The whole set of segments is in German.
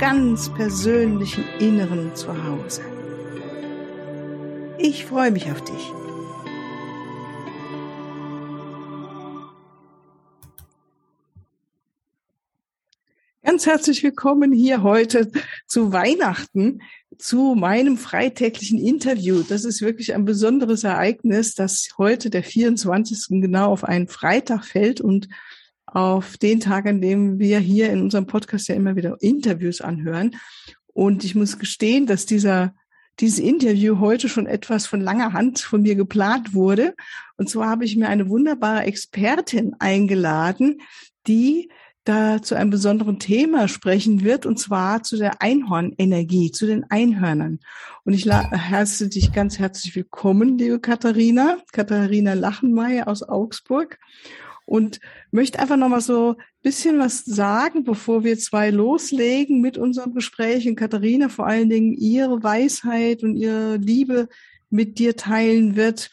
ganz persönlichen Inneren zu Hause. Ich freue mich auf dich. Ganz herzlich willkommen hier heute zu Weihnachten, zu meinem freitäglichen Interview. Das ist wirklich ein besonderes Ereignis, dass heute der 24. genau auf einen Freitag fällt und auf den Tag, an dem wir hier in unserem Podcast ja immer wieder Interviews anhören. Und ich muss gestehen, dass dieser dieses Interview heute schon etwas von langer Hand von mir geplant wurde. Und zwar habe ich mir eine wunderbare Expertin eingeladen, die da zu einem besonderen Thema sprechen wird, und zwar zu der Einhornenergie, zu den Einhörnern. Und ich heiße dich ganz herzlich willkommen, liebe Katharina, Katharina Lachenmeier aus Augsburg und möchte einfach noch mal so ein bisschen was sagen, bevor wir zwei loslegen mit unserem Gespräch. Und Katharina vor allen Dingen ihre Weisheit und ihre Liebe mit dir teilen wird,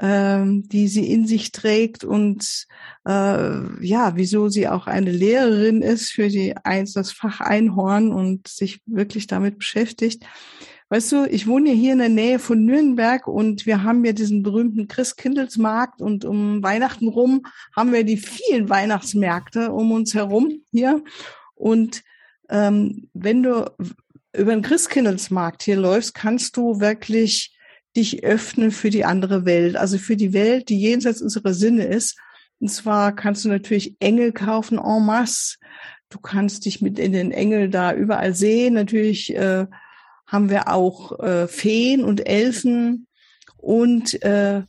ähm, die sie in sich trägt und äh, ja, wieso sie auch eine Lehrerin ist für die eins das Fach Einhorn und sich wirklich damit beschäftigt. Weißt du, ich wohne hier in der Nähe von Nürnberg und wir haben ja diesen berühmten Christkindlesmarkt und um Weihnachten rum haben wir die vielen Weihnachtsmärkte um uns herum hier. Und ähm, wenn du über den Christkindlesmarkt hier läufst, kannst du wirklich dich öffnen für die andere Welt, also für die Welt, die jenseits unserer Sinne ist. Und zwar kannst du natürlich Engel kaufen en masse. Du kannst dich mit in den Engel da überall sehen. Natürlich äh, haben wir auch äh, Feen und Elfen und äh,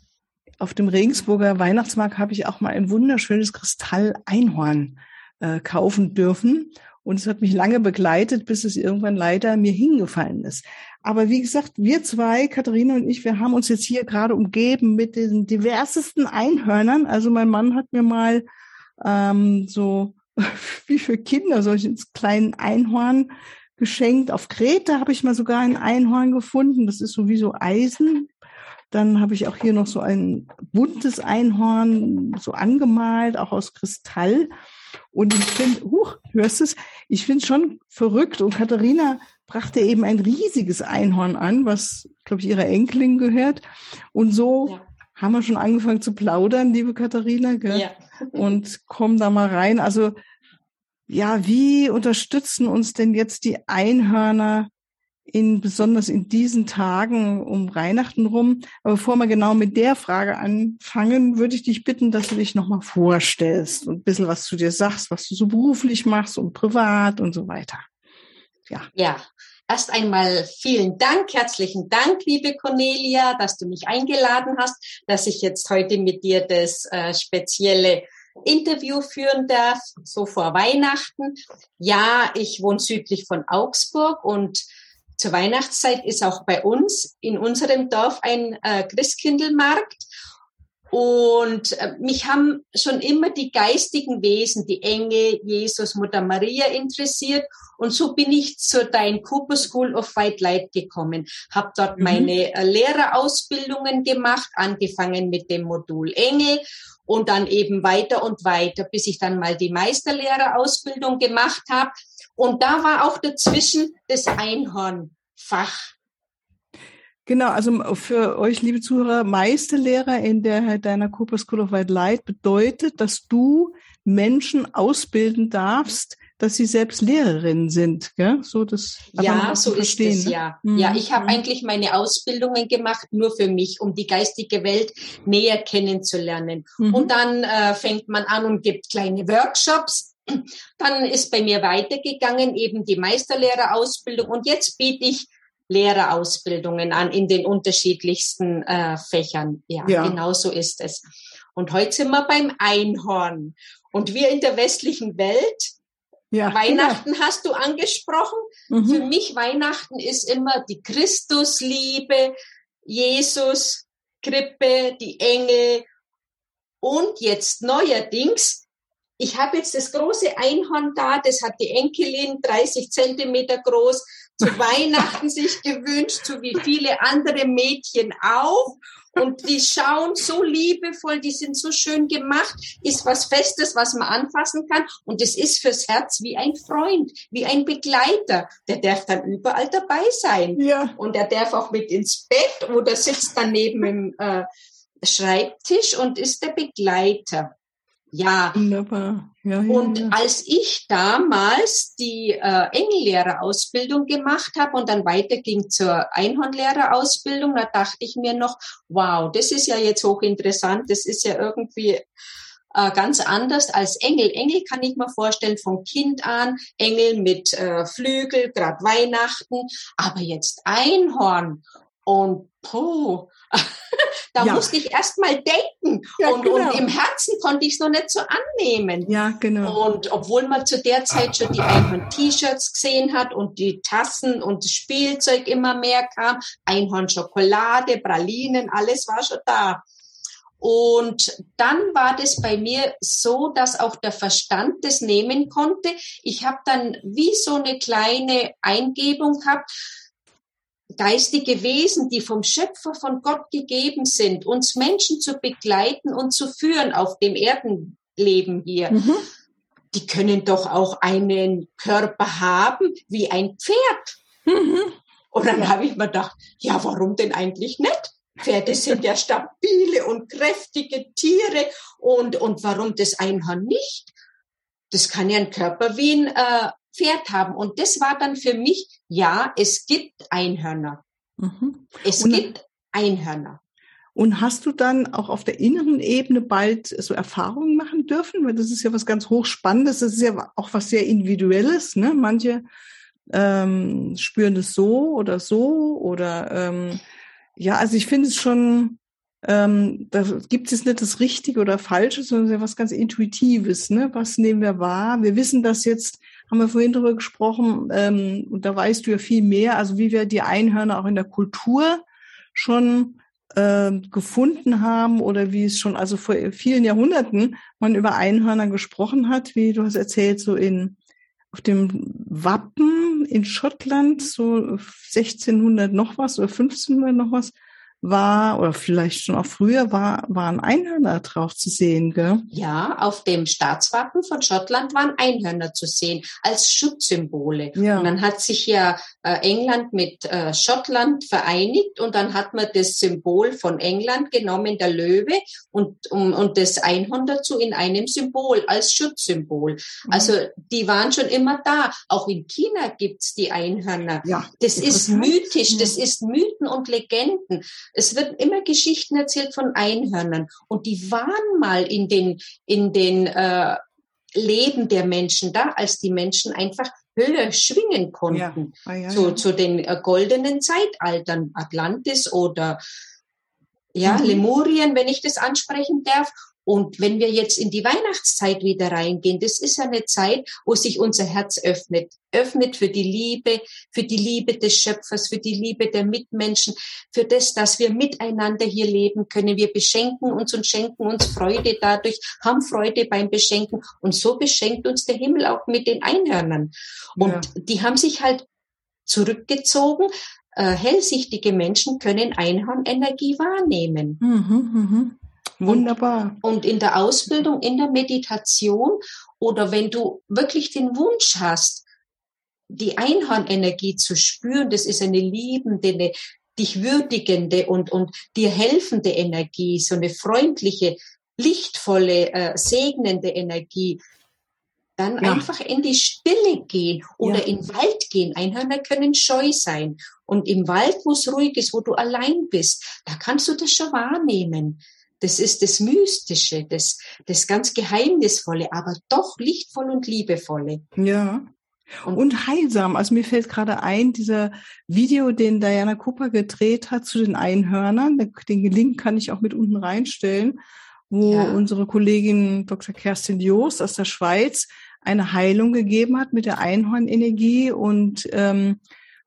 auf dem Regensburger Weihnachtsmarkt habe ich auch mal ein wunderschönes Kristall-Einhorn äh, kaufen dürfen. Und es hat mich lange begleitet, bis es irgendwann leider mir hingefallen ist. Aber wie gesagt, wir zwei, Katharina und ich, wir haben uns jetzt hier gerade umgeben mit den diversesten Einhörnern. Also mein Mann hat mir mal ähm, so wie für Kinder solchen kleinen Einhorn geschenkt. Auf Kreta habe ich mal sogar ein Einhorn gefunden. Das ist sowieso Eisen. Dann habe ich auch hier noch so ein buntes Einhorn, so angemalt, auch aus Kristall. Und ich finde, huch, hörst es? Ich finde es schon verrückt. Und Katharina brachte eben ein riesiges Einhorn an, was, glaube ich, ihrer Enkelin gehört. Und so ja. haben wir schon angefangen zu plaudern, liebe Katharina. Gell? Ja. Und kommen da mal rein. Also ja, wie unterstützen uns denn jetzt die Einhörner in besonders in diesen Tagen um Weihnachten rum? Aber bevor wir genau mit der Frage anfangen, würde ich dich bitten, dass du dich nochmal vorstellst und ein bisschen was zu dir sagst, was du so beruflich machst und privat und so weiter. Ja. Ja. Erst einmal vielen Dank, herzlichen Dank, liebe Cornelia, dass du mich eingeladen hast, dass ich jetzt heute mit dir das äh, spezielle Interview führen darf, so vor Weihnachten. Ja, ich wohne südlich von Augsburg und zur Weihnachtszeit ist auch bei uns in unserem Dorf ein äh, Christkindlmarkt. Und äh, mich haben schon immer die geistigen Wesen, die Engel, Jesus, Mutter Maria interessiert. Und so bin ich zur Dein Cooper School of White Light gekommen, habe dort mhm. meine äh, Lehrerausbildungen gemacht, angefangen mit dem Modul Engel und dann eben weiter und weiter, bis ich dann mal die Meisterlehrerausbildung gemacht habe. Und da war auch dazwischen das Einhornfach. Genau, also für euch, liebe Zuhörer, Meisterlehrer in der deiner Cooper School of White Light bedeutet, dass du Menschen ausbilden darfst, dass sie selbst Lehrerinnen sind, gell? So das Ja, so ist es, ne? ja. Mhm. Ja, ich habe eigentlich meine Ausbildungen gemacht nur für mich, um die geistige Welt näher kennenzulernen. Mhm. Und dann äh, fängt man an und gibt kleine Workshops. Dann ist bei mir weitergegangen eben die Meisterlehrerausbildung und jetzt biete ich Lehrerausbildungen an in den unterschiedlichsten äh, Fächern. Ja, ja, genau so ist es. Und heute sind wir beim Einhorn. Und wir in der westlichen Welt Ja, Weihnachten genau. hast du angesprochen. Mhm. Für mich Weihnachten ist immer die Christusliebe, Jesus, Krippe, die Engel und jetzt neuerdings ich habe jetzt das große Einhorn da, das hat die Enkelin 30 Zentimeter groß zu Weihnachten sich gewünscht, so wie viele andere Mädchen auch. Und die schauen so liebevoll, die sind so schön gemacht, ist was Festes, was man anfassen kann. Und es ist fürs Herz wie ein Freund, wie ein Begleiter. Der darf dann überall dabei sein. Ja. Und der darf auch mit ins Bett oder sitzt daneben im äh, Schreibtisch und ist der Begleiter. Ja. Wunderbar. Ja, ja, und ja. als ich damals die äh, Engellehrerausbildung gemacht habe und dann weiterging zur Einhornlehrerausbildung, da dachte ich mir noch, wow, das ist ja jetzt hochinteressant, das ist ja irgendwie äh, ganz anders als Engel. Engel kann ich mir vorstellen vom Kind an, Engel mit äh, Flügel, gerade Weihnachten, aber jetzt Einhorn und puh, da ja. musste ich erst mal denken. Ja, und, genau. und, im Herzen konnte ich es noch nicht so annehmen. Ja, genau. Und obwohl man zu der Zeit schon die Einhorn-T-Shirts gesehen hat und die Tassen und das Spielzeug immer mehr kam, Einhorn-Schokolade, Pralinen, alles war schon da. Und dann war das bei mir so, dass auch der Verstand das nehmen konnte. Ich habe dann wie so eine kleine Eingebung gehabt, geistige Wesen, die vom Schöpfer von Gott gegeben sind, uns Menschen zu begleiten und zu führen auf dem Erdenleben hier. Mhm. Die können doch auch einen Körper haben wie ein Pferd. Mhm. Und dann habe ich mir gedacht, ja, warum denn eigentlich nicht? Pferde sind ja stabile und kräftige Tiere und, und warum das Einhorn nicht? Das kann ja ein Körper wie ein äh, Pferd haben. Und das war dann für mich, ja, es gibt Einhörner. Mhm. Es und, gibt Einhörner. Und hast du dann auch auf der inneren Ebene bald so Erfahrungen machen dürfen? Weil das ist ja was ganz hochspannendes. Das ist ja auch was sehr Individuelles. Ne? Manche ähm, spüren das so oder so oder ähm, ja, also ich finde es schon, ähm, da gibt es nicht das Richtige oder Falsche, sondern ja was ganz Intuitives. Ne? Was nehmen wir wahr? Wir wissen das jetzt haben wir vorhin darüber gesprochen, ähm, und da weißt du ja viel mehr, also wie wir die Einhörner auch in der Kultur schon äh, gefunden haben oder wie es schon also vor vielen Jahrhunderten man über Einhörner gesprochen hat, wie du hast erzählt, so in auf dem Wappen in Schottland, so 1600 noch was oder 1500 noch was, war, oder vielleicht schon auch früher, war, waren Einhörner drauf zu sehen, gell? Ja, auf dem Staatswappen von Schottland waren Einhörner zu sehen, als Schutzsymbole. Ja. Und dann hat sich ja äh, England mit äh, Schottland vereinigt und dann hat man das Symbol von England genommen, der Löwe, und, um, und das Einhorn dazu in einem Symbol, als Schutzsymbol. Mhm. Also die waren schon immer da. Auch in China gibt's die Einhörner. Ja, das ist mythisch, das ist Mythen und Legenden. Es wird immer Geschichten erzählt von Einhörnern und die waren mal in den, in den äh, Leben der Menschen da, als die Menschen einfach höher schwingen konnten. Ja. Ah, ja, zu, ja. zu den äh, goldenen Zeitaltern, Atlantis oder ja, mhm. Lemurien, wenn ich das ansprechen darf. Und wenn wir jetzt in die Weihnachtszeit wieder reingehen, das ist ja eine Zeit, wo sich unser Herz öffnet. Öffnet für die Liebe, für die Liebe des Schöpfers, für die Liebe der Mitmenschen, für das, dass wir miteinander hier leben können. Wir beschenken uns und schenken uns Freude dadurch, haben Freude beim Beschenken. Und so beschenkt uns der Himmel auch mit den Einhörnern. Und ja. die haben sich halt zurückgezogen, äh, hellsichtige Menschen können Einhornenergie wahrnehmen. Mhm, mh. Wunderbar. Und, und in der Ausbildung, in der Meditation oder wenn du wirklich den Wunsch hast, die Einhornenergie zu spüren, das ist eine liebende, eine dich würdigende und, und dir helfende Energie, so eine freundliche, lichtvolle, äh, segnende Energie, dann ja. einfach in die Stille gehen oder ja. in den Wald gehen. Einhörner können scheu sein. Und im Wald, wo es ruhig ist, wo du allein bist, da kannst du das schon wahrnehmen. Das ist das Mystische, das, das ganz Geheimnisvolle, aber doch lichtvoll und liebevolle. Ja. Und, und, heilsam. Also mir fällt gerade ein, dieser Video, den Diana Cooper gedreht hat zu den Einhörnern, den Link kann ich auch mit unten reinstellen, wo ja. unsere Kollegin Dr. Kerstin Joost aus der Schweiz eine Heilung gegeben hat mit der Einhornenergie und ähm,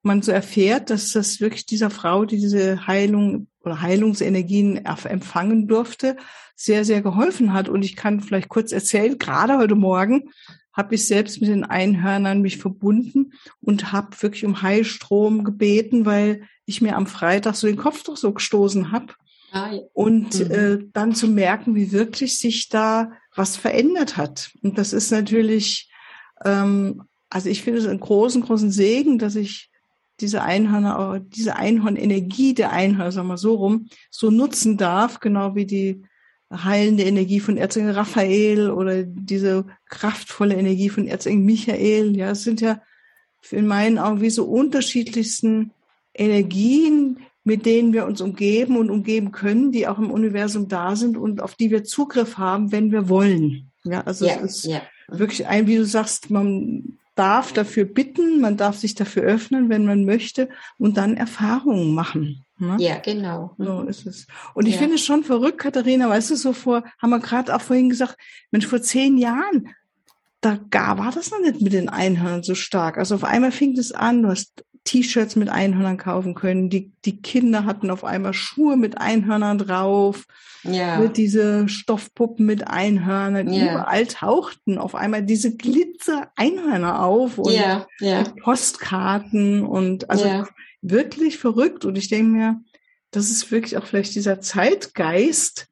man so erfährt, dass das wirklich dieser Frau, die diese Heilung oder Heilungsenergien empfangen durfte, sehr, sehr geholfen hat. Und ich kann vielleicht kurz erzählen, gerade heute Morgen habe ich selbst mit den Einhörnern mich verbunden und habe wirklich um Heilstrom gebeten, weil ich mir am Freitag so den Kopf doch so gestoßen habe. Ah, ja. Und mhm. äh, dann zu merken, wie wirklich sich da was verändert hat. Und das ist natürlich, ähm, also ich finde es einen großen, großen Segen, dass ich diese Einhörner, diese Einhornenergie der Einhörner, sagen wir so rum, so nutzen darf, genau wie die heilende Energie von Erzengel Raphael oder diese kraftvolle Energie von Erzengel Michael. Ja, es sind ja in meinen Augen wie so unterschiedlichsten Energien, mit denen wir uns umgeben und umgeben können, die auch im Universum da sind und auf die wir Zugriff haben, wenn wir wollen. Ja, also ja, es ist ja. wirklich ein, wie du sagst, man darf dafür bitten, man darf sich dafür öffnen, wenn man möchte und dann Erfahrungen machen. Ne? Ja, genau. So ist es. Und ich ja. finde es schon verrückt, Katharina, weißt du, so vor, haben wir gerade auch vorhin gesagt, Mensch, vor zehn Jahren, da gar war das noch nicht mit den Einhörnern so stark. Also auf einmal fing es an, du hast T-Shirts mit Einhörnern kaufen können. Die, die Kinder hatten auf einmal Schuhe mit Einhörnern drauf. Ja. Diese Stoffpuppen mit Einhörnern. Ja. Überall tauchten auf einmal diese Glitzer-Einhörner auf und ja. Ja. Postkarten und also ja. wirklich verrückt. Und ich denke mir, das ist wirklich auch vielleicht dieser Zeitgeist,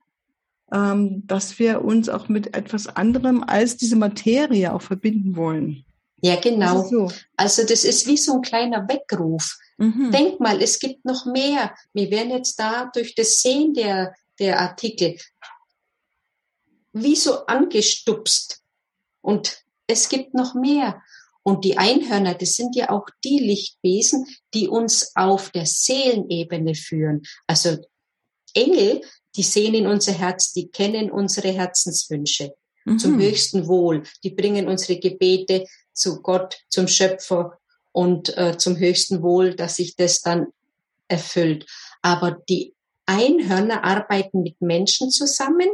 ähm, dass wir uns auch mit etwas anderem als diese Materie auch verbinden wollen. Ja, genau. So. Also das ist wie so ein kleiner Weckruf. Mhm. Denk mal, es gibt noch mehr. Wir werden jetzt da durch das Sehen der, der Artikel wie so angestupst. Und es gibt noch mehr. Und die Einhörner, das sind ja auch die Lichtwesen, die uns auf der Seelenebene führen. Also Engel, die sehen in unser Herz, die kennen unsere Herzenswünsche mhm. zum höchsten Wohl. Die bringen unsere Gebete zu Gott, zum Schöpfer und äh, zum höchsten Wohl, dass sich das dann erfüllt. Aber die Einhörner arbeiten mit Menschen zusammen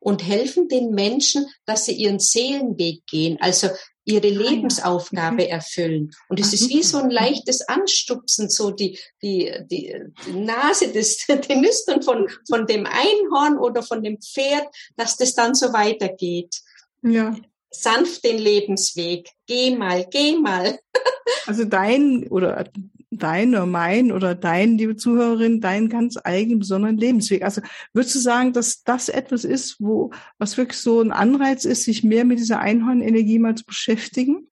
und helfen den Menschen, dass sie ihren Seelenweg gehen, also ihre ah, Lebensaufgabe erfüllen. Und es ist wie so ein leichtes Anstupsen, so die, die, die, die Nase des, den Nüstern von, von dem Einhorn oder von dem Pferd, dass das dann so weitergeht. Ja sanft den Lebensweg. Geh mal, geh mal. also dein oder dein oder mein oder dein, liebe Zuhörerin, dein ganz eigenen besonderen Lebensweg. Also würdest du sagen, dass das etwas ist, wo, was wirklich so ein Anreiz ist, sich mehr mit dieser Einhornenergie mal zu beschäftigen?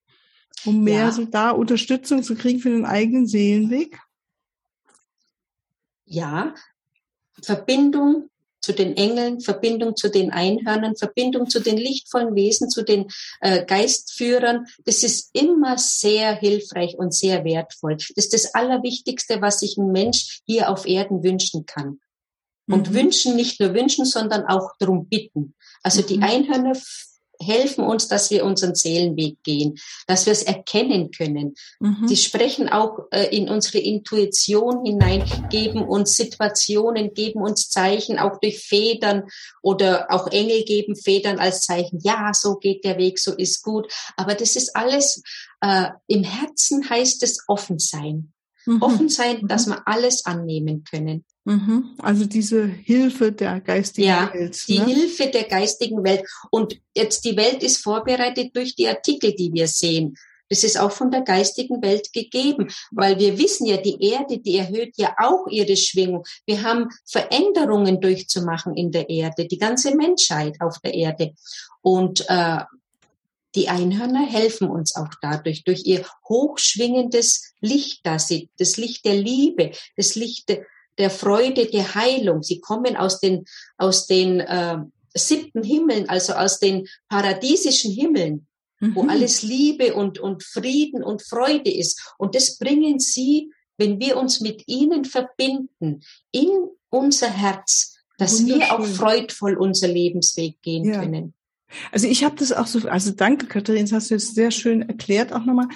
Um mehr ja. so da Unterstützung zu kriegen für den eigenen Seelenweg? Ja, Verbindung zu den Engeln, Verbindung zu den Einhörnern, Verbindung zu den lichtvollen Wesen, zu den äh, Geistführern. Das ist immer sehr hilfreich und sehr wertvoll. Das ist das Allerwichtigste, was sich ein Mensch hier auf Erden wünschen kann. Und mhm. wünschen, nicht nur wünschen, sondern auch darum bitten. Also mhm. die Einhörner helfen uns, dass wir unseren Seelenweg gehen, dass wir es erkennen können. Mhm. Die sprechen auch äh, in unsere Intuition hinein, geben uns Situationen, geben uns Zeichen, auch durch Federn oder auch Engel geben Federn als Zeichen. Ja, so geht der Weg, so ist gut. Aber das ist alles, äh, im Herzen heißt es offen sein. Mhm. Offen sein, dass mhm. wir alles annehmen können. Mhm. Also diese Hilfe der geistigen ja, Welt. Die ne? Hilfe der geistigen Welt. Und jetzt die Welt ist vorbereitet durch die Artikel, die wir sehen. Das ist auch von der geistigen Welt gegeben, weil wir wissen ja, die Erde, die erhöht ja auch ihre Schwingung. Wir haben Veränderungen durchzumachen in der Erde, die ganze Menschheit auf der Erde. Und äh, die Einhörner helfen uns auch dadurch, durch ihr hochschwingendes Licht, das sie, das Licht der Liebe, das Licht der, Freude, der Heilung. Sie kommen aus den, aus den äh, siebten Himmeln, also aus den paradiesischen Himmeln, mhm. wo alles Liebe und, und Frieden und Freude ist. Und das bringen sie, wenn wir uns mit ihnen verbinden, in unser Herz, dass wir auch freudvoll unser Lebensweg gehen ja. können. Also ich habe das auch so, also danke Katharina, das hast du jetzt sehr schön erklärt auch nochmal.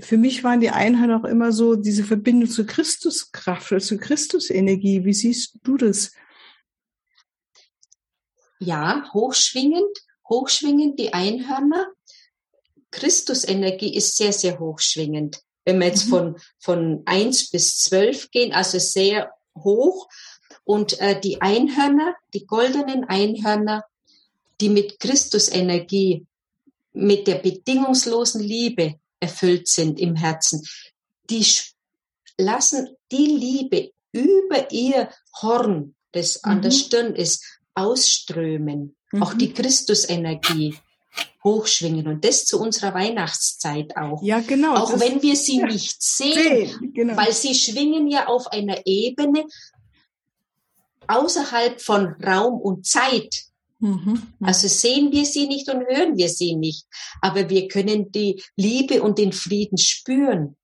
Für mich waren die Einheit auch immer so diese Verbindung zur Christuskraft oder zur Christusenergie. Wie siehst du das? Ja, hochschwingend, hochschwingend die Einhörner. Christusenergie ist sehr, sehr hochschwingend. Wenn wir jetzt mhm. von, von eins bis zwölf gehen, also sehr hoch. Und äh, die Einhörner, die goldenen Einhörner, die mit Christusenergie, mit der bedingungslosen Liebe erfüllt sind im Herzen, die lassen die Liebe über ihr Horn, das mhm. an der mhm. Stirn ist, ausströmen. Mhm. Auch die Christusenergie hochschwingen und das zu unserer Weihnachtszeit auch. Ja, genau. Auch wenn wir sie ja, nicht sehen, sehen genau. weil sie schwingen ja auf einer Ebene außerhalb von Raum und Zeit. Mhm. Also sehen wir sie nicht und hören wir sie nicht, aber wir können die Liebe und den Frieden spüren.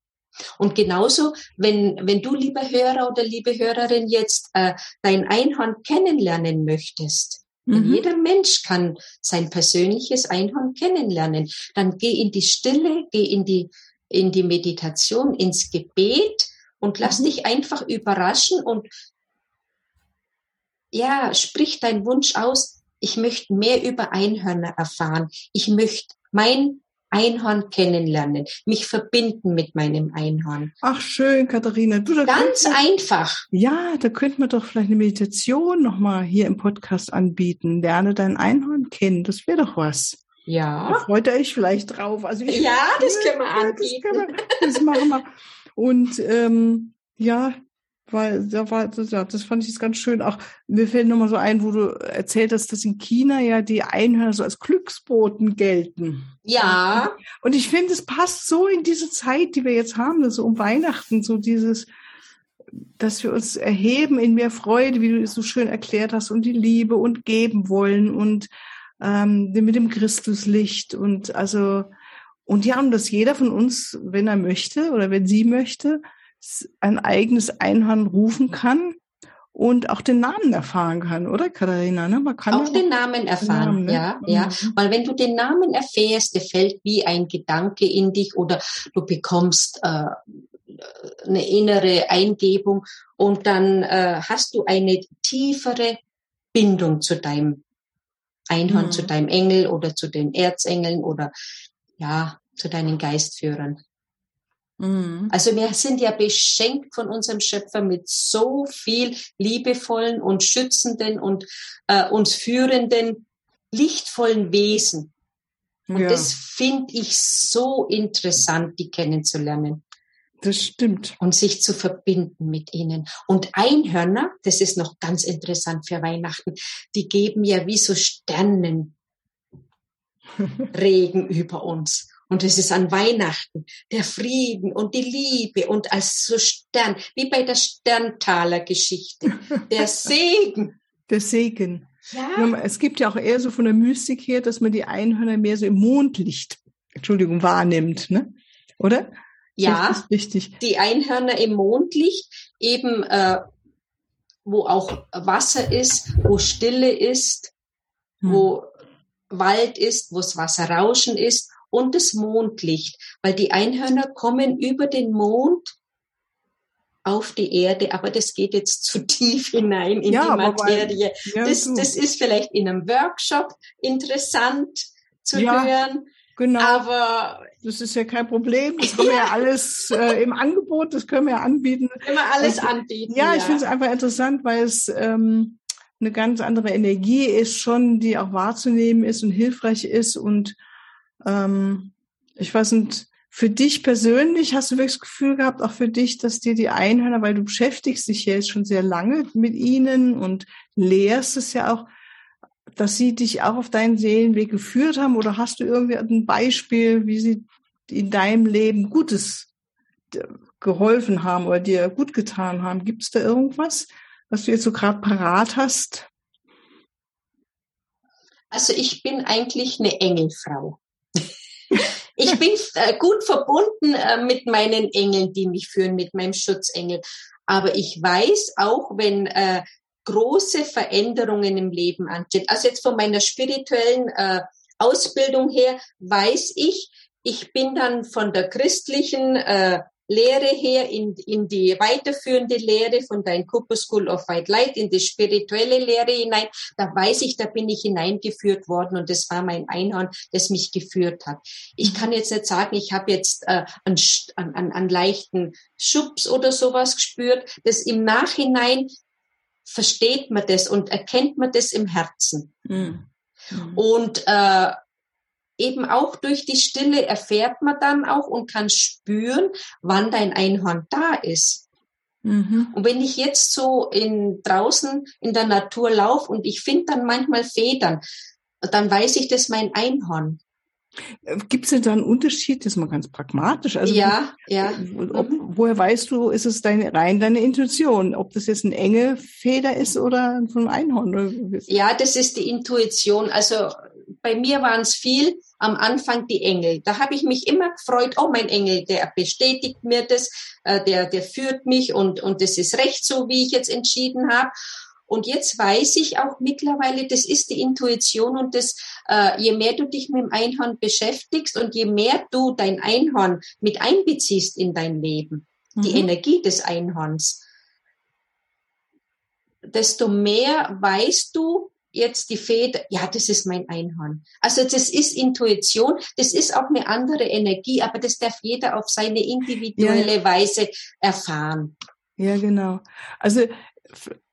Und genauso, wenn, wenn du, lieber Hörer oder liebe Hörerin, jetzt äh, dein Einhorn kennenlernen möchtest, Mhm. Jeder Mensch kann sein persönliches Einhorn kennenlernen. Dann geh in die Stille, geh in die, in die Meditation, ins Gebet und lass mhm. dich einfach überraschen und ja, sprich deinen Wunsch aus. Ich möchte mehr über Einhörner erfahren. Ich möchte mein Einhorn kennenlernen, mich verbinden mit meinem Einhorn. Ach schön, Katharina. Du, Ganz wir, einfach. Ja, da könnte man doch vielleicht eine Meditation nochmal hier im Podcast anbieten. Lerne dein Einhorn kennen. Das wäre doch was. Ja. Da freut euch vielleicht drauf. Also ich, ja, das können wir anbieten. Das, wir, das machen wir. Und ähm, ja, weil da war das, ja, das fand ich jetzt ganz schön. Auch mir fällt nochmal so ein, wo du erzählt hast, dass in China ja die Einhörner so als Glücksboten gelten. Ja. Und ich finde, es passt so in diese Zeit, die wir jetzt haben, so um Weihnachten, so dieses, dass wir uns erheben in mehr Freude, wie du es so schön erklärt hast, und die Liebe und geben wollen und ähm, mit dem Christuslicht und also und ja, und dass jeder von uns, wenn er möchte oder wenn sie möchte, ein eigenes Einhorn rufen kann und auch den Namen erfahren kann, oder Katharina? Ne? Man kann auch den Namen erfahren, Namen, ne? ja, ja. Mhm. Weil wenn du den Namen erfährst, der fällt wie ein Gedanke in dich oder du bekommst äh, eine innere Eingebung und dann äh, hast du eine tiefere Bindung zu deinem Einhorn, mhm. zu deinem Engel oder zu den Erzengeln oder ja, zu deinen Geistführern. Mhm. Also wir sind ja beschenkt von unserem Schöpfer mit so viel liebevollen und schützenden und äh, uns führenden, lichtvollen Wesen. Und ja. das finde ich so interessant, die kennenzulernen. Das stimmt. Und sich zu verbinden mit ihnen. Und Einhörner, das ist noch ganz interessant für Weihnachten, die geben ja wie so Sternenregen über uns. Und es ist an Weihnachten der Frieden und die Liebe und als so Stern, wie bei der Sterntaler Geschichte, der Segen. Der Segen. Ja. Es gibt ja auch eher so von der Mystik her, dass man die Einhörner mehr so im Mondlicht, Entschuldigung, wahrnimmt, ne? Oder? Ja, das ist richtig. Die Einhörner im Mondlicht, eben äh, wo auch Wasser ist, wo Stille ist, hm. wo Wald ist, wo das Wasser rauschen ist und das Mondlicht, weil die Einhörner kommen über den Mond auf die Erde, aber das geht jetzt zu tief hinein in ja, die Materie. Weil, ja, das, das ist vielleicht in einem Workshop interessant zu ja, hören. Genau. Aber das ist ja kein Problem. Das haben wir ja alles äh, im Angebot, das können wir ja anbieten. Immer alles also, anbieten. Ja, ja. ich finde es einfach interessant, weil es ähm, eine ganz andere Energie ist schon, die auch wahrzunehmen ist und hilfreich ist und ähm, ich weiß nicht, für dich persönlich hast du wirklich das Gefühl gehabt, auch für dich, dass dir die Einhörner, weil du beschäftigst dich ja jetzt schon sehr lange mit ihnen und lehrst es ja auch, dass sie dich auch auf deinen Seelenweg geführt haben oder hast du irgendwie ein Beispiel, wie sie in deinem Leben Gutes äh, geholfen haben oder dir gut getan haben? Gibt es da irgendwas, was du jetzt so gerade parat hast? Also ich bin eigentlich eine Engelfrau. Ich bin äh, gut verbunden äh, mit meinen Engeln, die mich führen, mit meinem Schutzengel. Aber ich weiß auch, wenn äh, große Veränderungen im Leben anstehen, also jetzt von meiner spirituellen Ausbildung her, weiß ich, ich bin dann von der christlichen äh, Lehre her, in, in die weiterführende Lehre von deinem Cooper School of White Light, in die spirituelle Lehre hinein. Da weiß ich, da bin ich hineingeführt worden und das war mein Einhorn, das mich geführt hat. Ich kann jetzt nicht sagen, ich habe jetzt äh, einen, einen, einen leichten Schubs oder sowas gespürt. Das im Nachhinein versteht man das und erkennt man das im Herzen. Mhm. Und äh, eben auch durch die Stille erfährt man dann auch und kann spüren, wann dein Einhorn da ist. Mhm. Und wenn ich jetzt so in, draußen in der Natur laufe und ich finde dann manchmal Federn, dann weiß ich, das ist mein Einhorn. Gibt es denn da einen Unterschied? Das ist mal ganz pragmatisch. Also ja, ja. Ob, mhm. woher weißt du, ist es deine, rein deine Intuition? Ob das jetzt eine enge Feder ist oder von Einhorn? Ja, das ist die Intuition. Also bei mir waren es viel am Anfang die Engel. Da habe ich mich immer gefreut, oh mein Engel, der bestätigt mir das, äh, der, der führt mich und, und das ist recht so, wie ich jetzt entschieden habe. Und jetzt weiß ich auch mittlerweile, das ist die Intuition und das, äh, je mehr du dich mit dem Einhorn beschäftigst und je mehr du dein Einhorn mit einbeziehst in dein Leben, mhm. die Energie des Einhorns, desto mehr weißt du, jetzt die Feder, ja, das ist mein Einhorn. Also das ist Intuition, das ist auch eine andere Energie, aber das darf jeder auf seine individuelle ja. Weise erfahren. Ja, genau. Also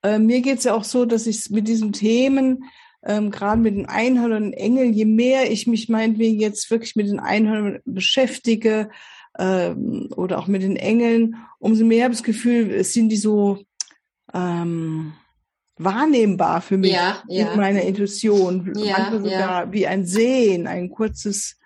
äh, mir geht's ja auch so, dass ich mit diesen Themen, ähm, gerade mit den Einhörnern und Engeln, je mehr ich mich meinetwegen jetzt wirklich mit den Einhörnern beschäftige ähm, oder auch mit den Engeln, umso mehr habe ich das Gefühl, sind die so ähm, wahrnehmbar für mich ja, ja. in meiner Intuition. Ja, Manchmal sogar ja. wie ein Sehen, ein kurzes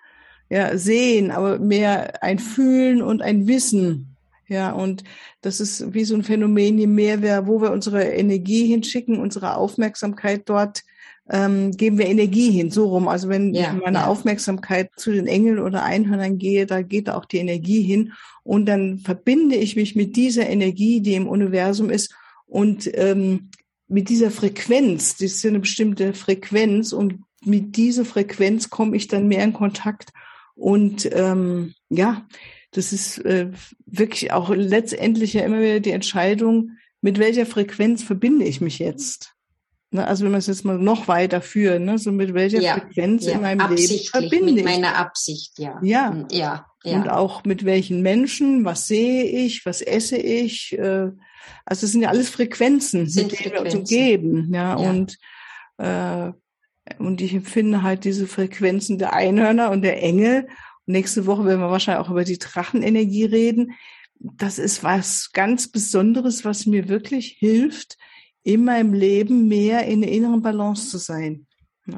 ja, Sehen, aber mehr ein Fühlen und ein Wissen. Ja, und das ist wie so ein Phänomen, je mehr wir, wo wir unsere Energie hinschicken, unsere Aufmerksamkeit dort, ähm, geben wir Energie hin, so rum. Also wenn ja, ich meine ja. Aufmerksamkeit zu den Engeln oder Einhörnern gehe, da geht auch die Energie hin und dann verbinde ich mich mit dieser Energie, die im Universum ist und ähm, mit dieser Frequenz, das ist eine bestimmte Frequenz und mit dieser Frequenz komme ich dann mehr in Kontakt und ähm, ja, das ist äh, wirklich auch letztendlich ja immer wieder die Entscheidung, mit welcher Frequenz verbinde ich mich jetzt. Ne, also wenn man es jetzt mal noch weiter führen, ne, so mit welcher ja, Frequenz ja, in meinem Leben verbinde mit ich. meiner Absicht, ja. ja. Ja. Ja. Und auch mit welchen Menschen, was sehe ich, was esse ich, äh, also es sind ja alles Frequenzen, sind mit denen wir uns umgeben. Ja, ja. Und, äh, und ich empfinde halt diese Frequenzen der Einhörner und der Engel. Und nächste Woche werden wir wahrscheinlich auch über die Drachenenergie reden. Das ist was ganz Besonderes, was mir wirklich hilft, in meinem Leben mehr in der inneren Balance zu sein.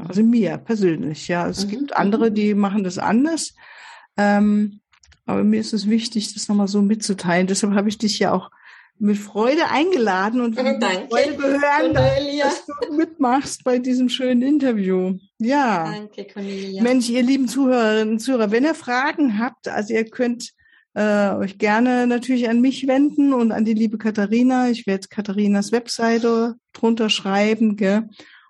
Also mir persönlich, ja. Es mhm. gibt andere, die machen das anders. Ähm, aber mir ist es wichtig, das nochmal so mitzuteilen. Deshalb habe ich dich ja auch mit Freude eingeladen und mit Freude gehören, dass du mitmachst bei diesem schönen Interview. Ja. Danke, Cornelia. Mensch, ihr lieben Zuhörerinnen und Zuhörer, wenn ihr Fragen habt, also ihr könnt äh, euch gerne natürlich an mich wenden und an die liebe Katharina. Ich werde Katharinas Webseite drunter schreiben, gell?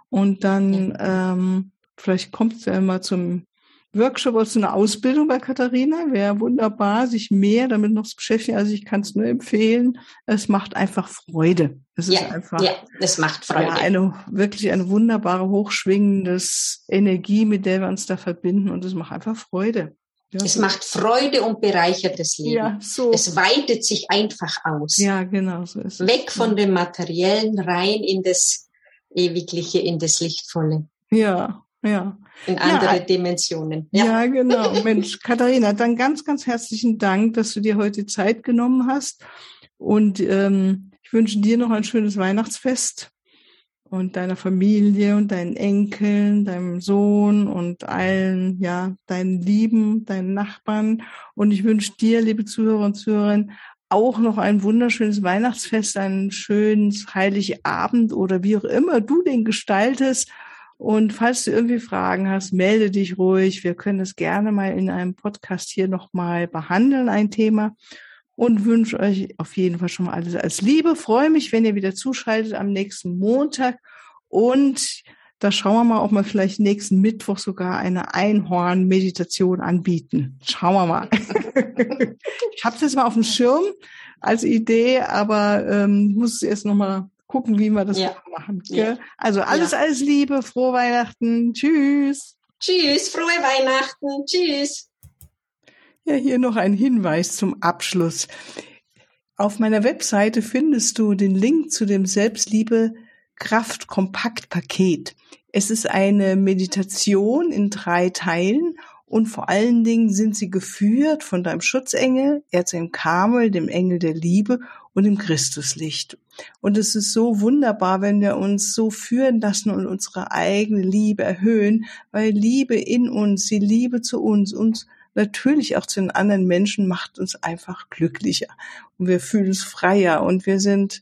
Und dann ähm, vielleicht kommt es ja mal zum Workshop zu einer Ausbildung bei Katharina. Wäre wunderbar, sich mehr damit noch zu beschäftigen. Also ich kann es nur empfehlen. Es macht einfach Freude. Es ja, ist einfach, ja, es macht Freude. Ja, eine, wirklich eine wunderbare, hochschwingendes Energie, mit der wir uns da verbinden. Und es macht einfach Freude. Ja. Es macht Freude und bereichert das Leben. Ja, so. Es weitet sich einfach aus. Ja, genau, so ist es. Weg von dem Materiellen rein in das Ewigliche, in das Lichtvolle. Ja, ja. In andere ja, Dimensionen. Ja. ja, genau. Mensch, Katharina, dann ganz, ganz herzlichen Dank, dass du dir heute Zeit genommen hast. Und ähm, ich wünsche dir noch ein schönes Weihnachtsfest und deiner Familie und deinen Enkeln, deinem Sohn und allen, ja, deinen Lieben, deinen Nachbarn. Und ich wünsche dir, liebe Zuhörer und Zuhörerinnen, auch noch ein wunderschönes Weihnachtsfest, einen schönen Heiligabend oder wie auch immer du den gestaltest. Und falls du irgendwie Fragen hast, melde dich ruhig. Wir können es gerne mal in einem Podcast hier nochmal behandeln, ein Thema. Und wünsche euch auf jeden Fall schon mal alles als Liebe. Freue mich, wenn ihr wieder zuschaltet am nächsten Montag. Und da schauen wir mal, ob wir vielleicht nächsten Mittwoch sogar eine Einhorn-Meditation anbieten. Schauen wir mal. ich habe das mal auf dem Schirm als Idee, aber ähm, muss erst noch mal gucken, wie wir das ja. machen. Ja. Also alles, ja. alles Liebe, frohe Weihnachten, tschüss. Tschüss, frohe Weihnachten, tschüss. Ja, hier noch ein Hinweis zum Abschluss. Auf meiner Webseite findest du den Link zu dem Selbstliebe Kraft Kompakt Paket. Es ist eine Meditation in drei Teilen und vor allen Dingen sind sie geführt von deinem Schutzengel, Erzengel Kamel, dem Engel der Liebe und dem Christuslicht. Und es ist so wunderbar, wenn wir uns so führen lassen und unsere eigene Liebe erhöhen, weil Liebe in uns, die Liebe zu uns, uns natürlich auch zu den anderen Menschen macht uns einfach glücklicher und wir fühlen uns freier und wir sind